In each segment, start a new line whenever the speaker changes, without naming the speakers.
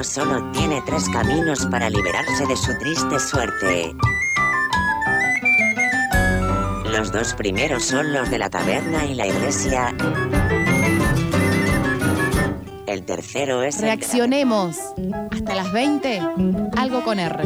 solo tiene tres caminos para liberarse de su triste suerte. Los dos primeros son los de la taberna y la iglesia. El tercero es...
Reaccionemos. Hasta las 20. Algo con R.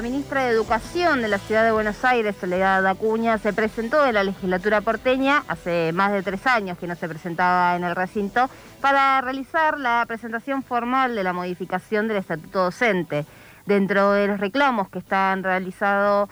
la ministra de Educación de la Ciudad de Buenos Aires, Soledad Acuña, se presentó en la legislatura porteña, hace más de tres años que no se presentaba en el recinto, para realizar la presentación formal de la modificación del estatuto docente. Dentro de los reclamos que están realizando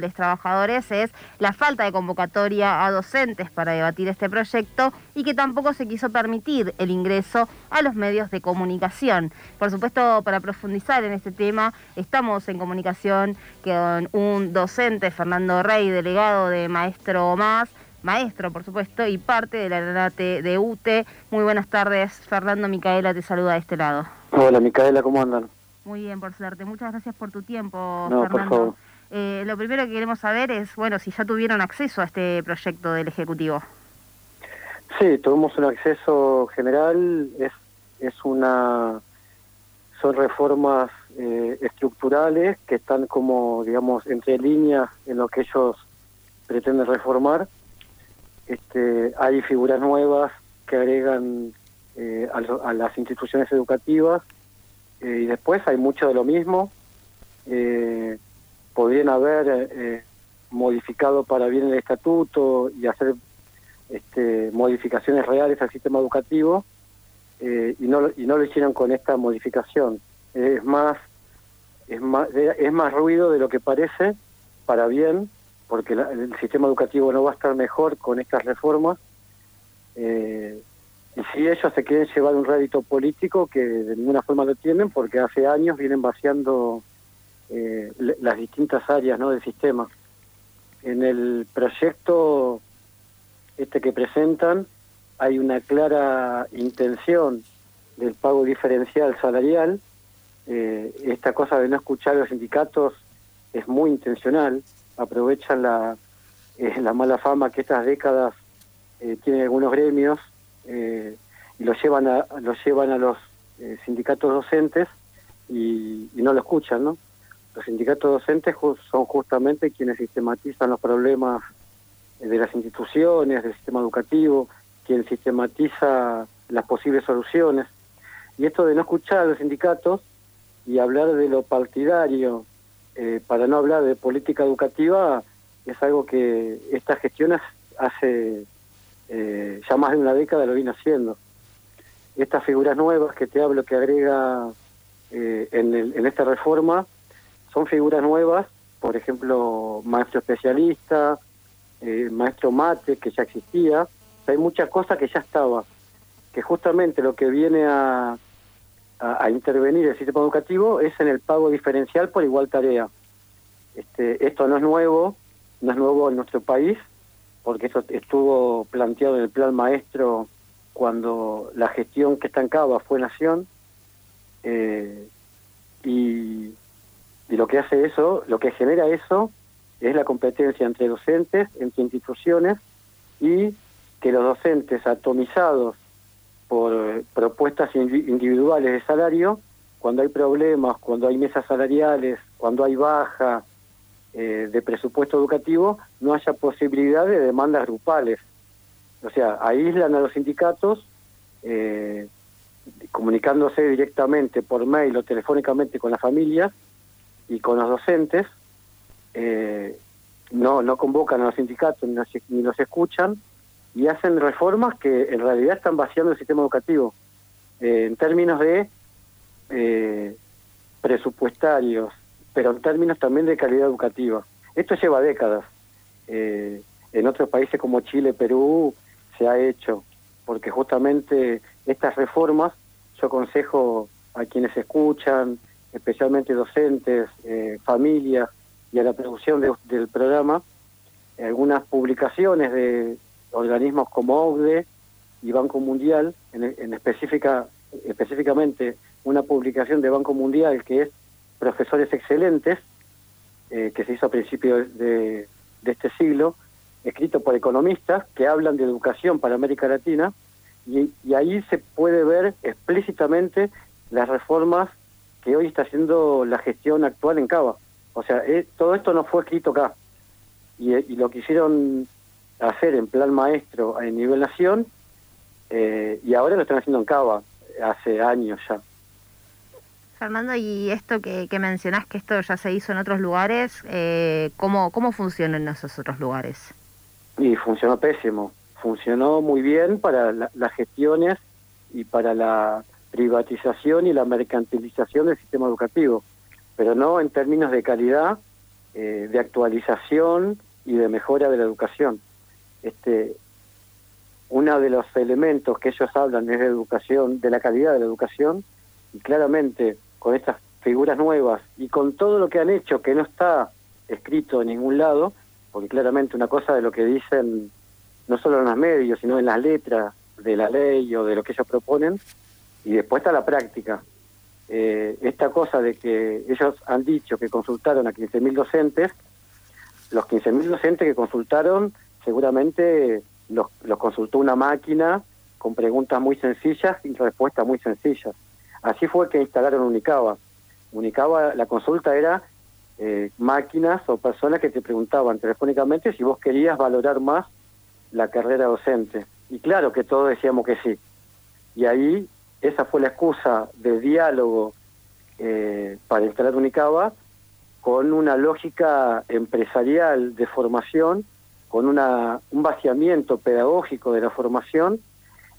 los trabajadores es la falta de convocatoria a docentes para debatir este proyecto y que tampoco se quiso permitir el ingreso a los medios de comunicación. Por supuesto, para profundizar en este tema, estamos en comunicación con un docente, Fernando Rey, delegado de Maestro Más, maestro, por supuesto, y parte de la de UTE. Muy buenas tardes, Fernando Micaela te saluda de este lado.
Hola, Micaela, ¿cómo andan?
Muy bien, por suerte. Muchas gracias por tu tiempo, Fernando. Eh, lo primero que queremos saber es, bueno, si ya tuvieron acceso a este proyecto del Ejecutivo.
Sí, tuvimos un acceso general. Es, es una, son reformas eh, estructurales que están como, digamos, entre líneas en lo que ellos pretenden reformar. Este, hay figuras nuevas que agregan eh, a las instituciones educativas eh, y después hay mucho de lo mismo. Eh, podrían haber eh, modificado para bien el estatuto y hacer este, modificaciones reales al sistema educativo y, no, y no lo hicieron con esta modificación. es más es más es más ruido de lo que parece para bien porque el sistema educativo no va a estar mejor con estas reformas eh, y si ellos se quieren llevar un rédito político, que de ninguna forma lo tienen, porque hace años vienen vaciando eh, las distintas áreas ¿no? del sistema. En el proyecto este que presentan hay una clara intención del pago diferencial salarial. Eh, esta cosa de no escuchar a los sindicatos es muy intencional, aprovechan la, eh, la mala fama que estas décadas tienen algunos gremios eh, y lo llevan a, lo llevan a los eh, sindicatos docentes y, no lo escuchan, ¿no? Los sindicatos docentes son justamente quienes sistematizan los problemas de las instituciones, del sistema educativo, quien sistematiza las posibles soluciones. Y esto de no escuchar a los sindicatos y hablar de lo partidario eh, para no hablar de política educativa es algo que estas gestiones hace eh, ya más de una década lo viene haciendo. Estas figuras nuevas que te hablo que agrega eh, en, en esta reforma son figuras nuevas, por ejemplo, maestro especialista, eh, maestro mate, que ya existía. hay muchas cosas que ya estaba, que justamente lo que viene a, a, intervenir el sistema educativo es en el pago diferencial por igual tarea. Este, esto no es nuevo, no es nuevo en nuestro país, porque eso estuvo planteado en el plan maestro cuando la gestión que estancaba fue Nación, eh, y, lo que hace eso, lo que genera eso, es la competencia entre docentes, entre instituciones, y que los docentes atomizados por propuestas individuales de salario, cuando hay problemas, cuando hay mesas salariales, cuando hay baja, eh, de presupuesto educativo no haya posibilidad de demandas grupales. O sea, aíslan a los sindicatos eh, comunicándose directamente por mail o telefónicamente con las familias y con los docentes, eh, no, no convocan a los sindicatos ni los, escuchan y hacen reformas que en realidad están vaciando el sistema educativo en términos de presupuestarios, pero en términos también de calidad educativa. Esto lleva décadas. Eh, en otros países como Chile, Perú, se ha hecho, porque justamente estas reformas, yo aconsejo a quienes escuchan, especialmente docentes, eh, familias y a la producción del programa, algunas publicaciones de organismos como OCDE y Banco Mundial, en, específica, específicamente una publicación de Banco Mundial que es Profesores Excelentes, eh, que se hizo a principios de, este siglo, escrito por economistas que hablan de educación para América Latina, y, ahí se puede ver explícitamente las reformas que hoy está haciendo la gestión actual en Cava. O sea, eh, todo esto no fue escrito acá. Y, y, lo quisieron hacer en plan maestro a nivel nación eh, y ahora lo están haciendo en Cava, hace años ya.
Fernando, y esto que, que mencionás, que esto ya se hizo en otros lugares, eh, ¿cómo, ¿cómo funciona en esos otros lugares?
Y funcionó pésimo. Funcionó muy bien para las gestiones y para la privatización y la mercantilización del sistema educativo, pero no en términos de calidad, eh, de actualización y de mejora de la educación. Este, uno de los elementos que ellos hablan es de educación, de la calidad de la educación, y claramente con estas figuras nuevas y con todo lo que han hecho que no está escrito en ningún lado, porque claramente una cosa de lo que dicen no solo en los medios, sino en las letras de la ley o de lo que ellos proponen, y después está la práctica. Eh, esta cosa de que ellos han dicho que consultaron a 15.000 docentes, los 15.000 docentes que consultaron seguramente los, consultó una máquina con preguntas muy sencillas y respuestas muy sencillas. Así fue que instalaron Unicaba. Unicaba, la consulta era eh, máquinas o personas que te preguntaban telefónicamente si vos querías valorar más la carrera docente. Y claro que todos decíamos que sí. Y ahí esa fue la excusa de diálogo eh, para instalar Unicaba con una lógica empresarial de formación con una, un vaciamiento pedagógico de la formación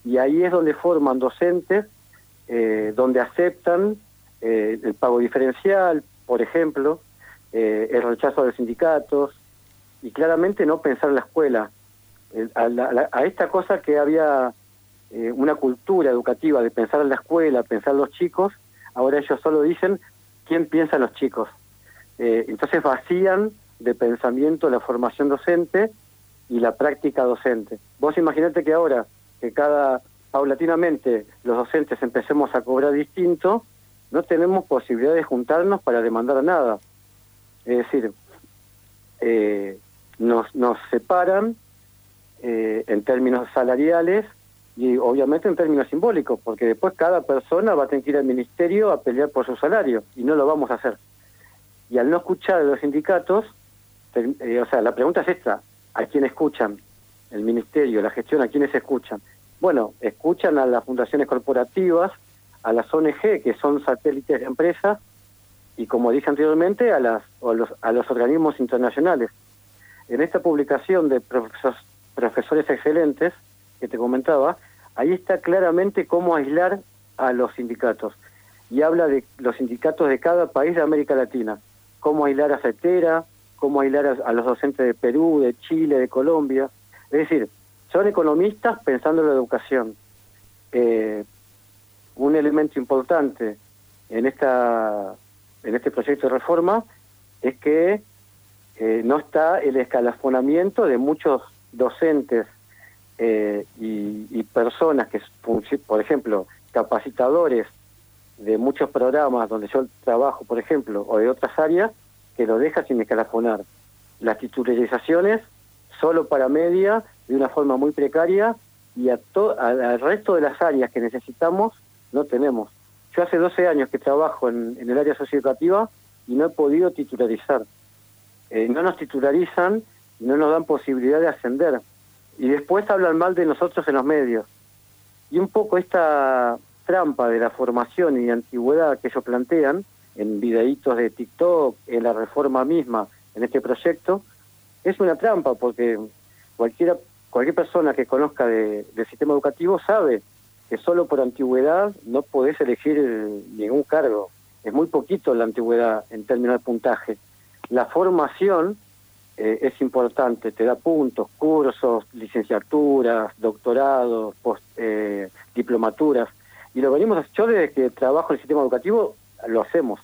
y ahí es donde forman docentes, eh, donde aceptan eh, el pago diferencial, por ejemplo, eh, el rechazo de los sindicatos y claramente no pensar en la escuela. a, esta cosa que había una cultura educativa de pensar en la escuela, pensar en los chicos, ahora ellos solo dicen quién piensa en los chicos. entonces vacían de pensamiento la formación docente y la práctica docente. Vos imaginate que ahora, que cada paulatinamente los docentes empecemos a cobrar distinto, no tenemos posibilidad de juntarnos para demandar nada. Es decir, eh, nos, nos separan eh, en términos salariales y obviamente en términos simbólicos, porque después cada persona va a tener que ir al ministerio a pelear por su salario y no lo vamos a hacer. Y al no escuchar a los sindicatos, eh, o sea, la pregunta es esta, ¿A quién escuchan? El ministerio, la gestión, ¿a quiénes escuchan? Bueno, escuchan a las fundaciones corporativas, a las ONG, que son satélites de empresas, y como dije anteriormente, a, las, a, los, a los organismos internacionales. En esta publicación de profesores excelentes que te comentaba, ahí está claramente cómo aislar a los sindicatos. Y habla de los sindicatos de cada país de América Latina, cómo aislar a CETERA, cómo aislar a, los docentes de Perú, de Chile, de Colombia. Es decir, son economistas pensando en la educación. Eh, un elemento importante en esta en este proyecto de reforma es que eh, no está el escalafonamiento de muchos docentes eh, y, personas que, por ejemplo, capacitadores de muchos programas donde yo trabajo, por ejemplo, o de otras áreas, que lo deja sin escalafonar. Las titularizaciones solo para media, de una forma muy precaria, y a al resto de las áreas que necesitamos no tenemos. Yo hace 12 años que trabajo en, el área socioeducativa y no he podido titularizar. Eh, no nos titularizan y no nos dan posibilidad de ascender. Y después hablan mal de nosotros en los medios. Y un poco esta trampa de la formación y antigüedad que ellos plantean, en videitos de TikTok, en la reforma misma, en este proyecto, es una trampa porque cualquiera, cualquier persona que conozca del sistema educativo sabe que solo por antigüedad no podés elegir ningún cargo. Es muy poquito la antigüedad en términos de puntaje. La formación eh, es importante, te da puntos, cursos, licenciaturas, doctorados, post, eh, diplomaturas. Y lo venimos, yo desde que trabajo en el sistema educativo lo hacemos.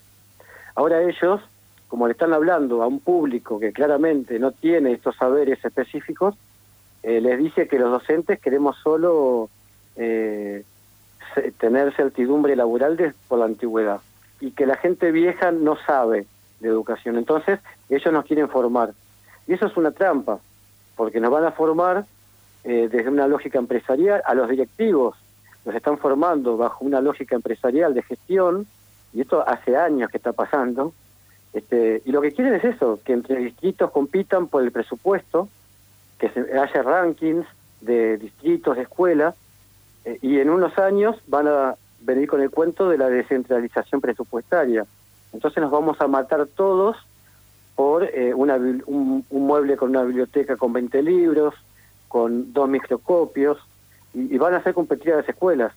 Ahora ellos, como le están hablando a un público que claramente no tiene estos saberes específicos, eh, les dice que los docentes queremos solo eh, tener certidumbre laboral por la antigüedad y que la gente vieja no sabe de educación. Entonces, ellos nos quieren formar. Y eso es una trampa, porque nos van a formar eh, desde una lógica empresarial a los directivos. Nos están formando bajo una lógica empresarial de gestión, y esto hace años que está pasando. Este, y lo que quieren es eso, que entre distritos compitan por el presupuesto, que se, haya rankings de distritos, de escuelas, eh, y en unos años van a venir con el cuento de la descentralización presupuestaria. Entonces nos vamos a matar todos por eh, una, un, mueble con una biblioteca con 20 libros, con dos microscopios, y, van a ser competidas las escuelas.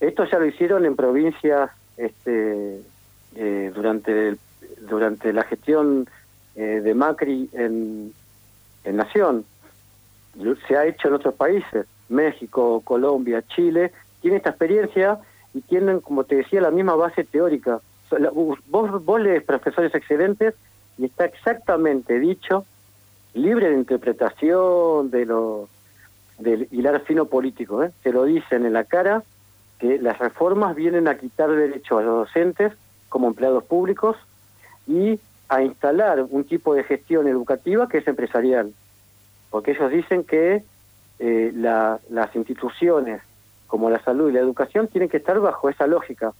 Esto ya lo hicieron en provincias este, eh, durante, durante la gestión eh, de Macri en, en Nación. Se ha hecho en otros países, México, Colombia, Chile, tiene esta experiencia y tienen, como te decía, la misma base teórica. Vos, vos lees profesores excelentes y está exactamente dicho, libre de interpretación, de lo del hilar fino político, ¿eh? te lo dicen en la cara, que las reformas vienen a quitar derecho a los docentes como empleados públicos y a instalar un tipo de gestión educativa que es empresarial, porque ellos dicen que eh, las instituciones como la salud y la educación tienen que estar bajo esa lógica.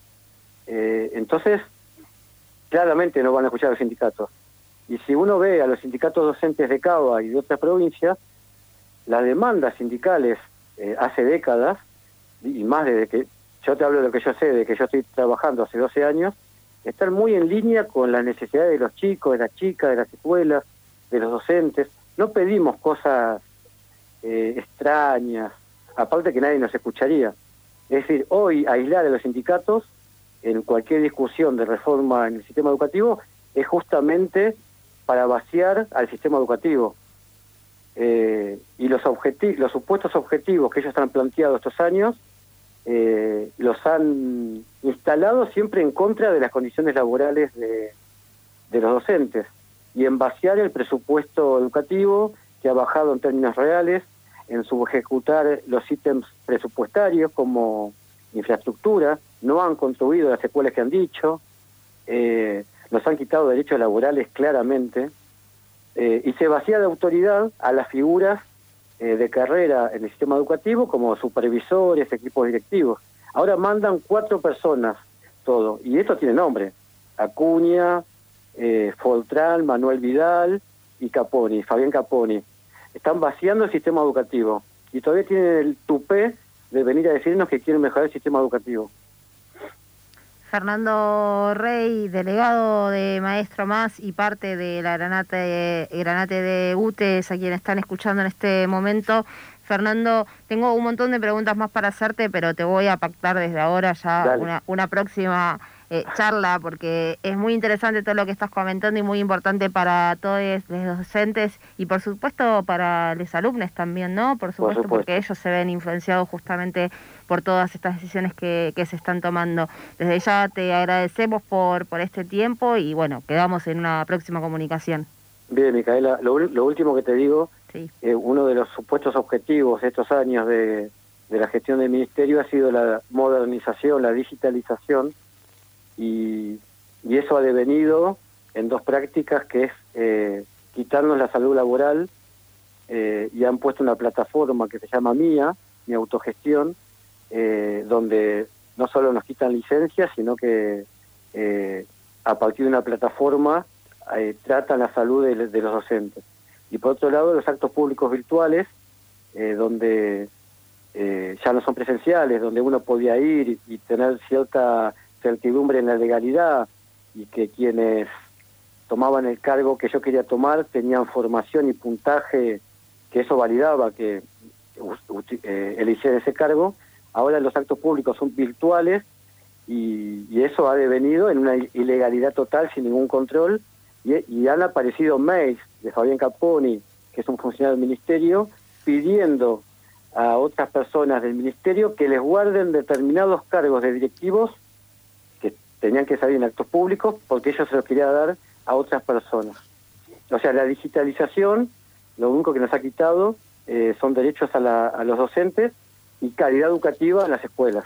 Eh, entonces, claramente no van a escuchar a los sindicatos. Y si uno ve a los sindicatos docentes de Cava y de otras provincias, las demandas sindicales eh, hace décadas, y más desde que, yo te hablo de lo que yo sé, de que yo estoy trabajando hace 12 años, están muy en línea con las necesidades de los chicos, de las chicas, de las escuelas, de los docentes. No pedimos cosas eh, extrañas, aparte que nadie nos escucharía. Es decir, hoy aislar a los sindicatos en cualquier discusión de reforma en el sistema educativo es justamente para vaciar al sistema educativo. Eh, y los, los supuestos objetivos que ellos han planteado estos años eh, los han instalado siempre en contra de las condiciones laborales de, los docentes y en vaciar el presupuesto educativo que ha bajado en términos reales, en subejecutar los ítems presupuestarios como infraestructura, no han construido las escuelas que han dicho, eh, nos han quitado derechos laborales claramente, eh, y se vacía de autoridad a las figuras eh, de carrera en el sistema educativo como supervisores, equipos directivos. Ahora mandan cuatro personas todo, y esto tiene nombre, Acuña, eh, Foltran, Manuel Vidal y Caponi, Fabián Caponi están vaciando el sistema educativo y todavía tienen el tupé de venir a decirnos que quieren mejorar el sistema educativo.
Fernando Rey, delegado de Maestro Más y parte de la Granate, Granate de UTES, a quienes están escuchando en este momento. Fernando, tengo un montón de preguntas más para hacerte, pero te voy a pactar desde ahora ya una, una próxima eh, charla, porque es muy interesante todo lo que estás comentando y muy importante para todos los docentes y por supuesto para los alumnos también, ¿no? Por supuesto, porque ellos se ven influenciados justamente por todas estas decisiones que, se están tomando. Desde ya te agradecemos por, por este tiempo y bueno, quedamos en una próxima comunicación.
Bien, Micaela, lo, último que te digo, eh, uno de los supuestos objetivos de estos años de, de la gestión del Ministerio ha sido la modernización, la digitalización y, eso ha devenido en dos prácticas que es eh, quitarnos la salud laboral eh, y han puesto una plataforma que se llama Mía, mi autogestión, eh, donde no solo nos quitan licencias, sino que a partir de una plataforma tratan la salud de, los docentes. Y por otro lado, los actos públicos virtuales, donde ya no son presenciales, donde uno podía ir y tener cierta certidumbre en la legalidad y que quienes tomaban el cargo que yo quería tomar tenían formación y puntaje que eso validaba que eh, eligieran ese cargo. Ahora los actos públicos son virtuales y, eso ha devenido en una ilegalidad total sin ningún control y han aparecido mails de Fabián Caponi, que es un funcionario del ministerio, pidiendo a otras personas del ministerio que les guarden determinados cargos de directivos tenían que salir en actos públicos porque ellos se los quería dar a otras personas. O sea, la digitalización, lo único que nos ha quitado eh, son derechos a, a los docentes y calidad educativa en las escuelas.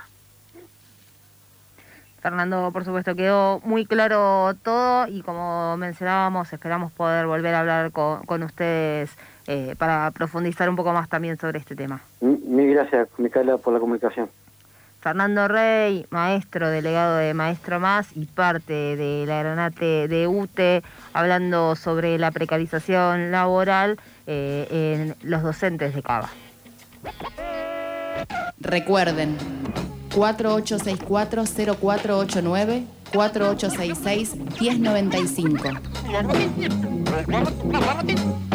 Fernando, por supuesto, quedó muy claro todo y como mencionábamos, esperamos poder volver a hablar con, ustedes eh, para profundizar un poco más también sobre este tema.
Mil gracias, Micaela, por la comunicación.
Fernando Rey, maestro, delegado de Maestro Más y parte de la Granate de UTE, hablando sobre la precarización laboral eh, en los docentes de Cava.
Recuerden, 4864-0489, 4866-1095.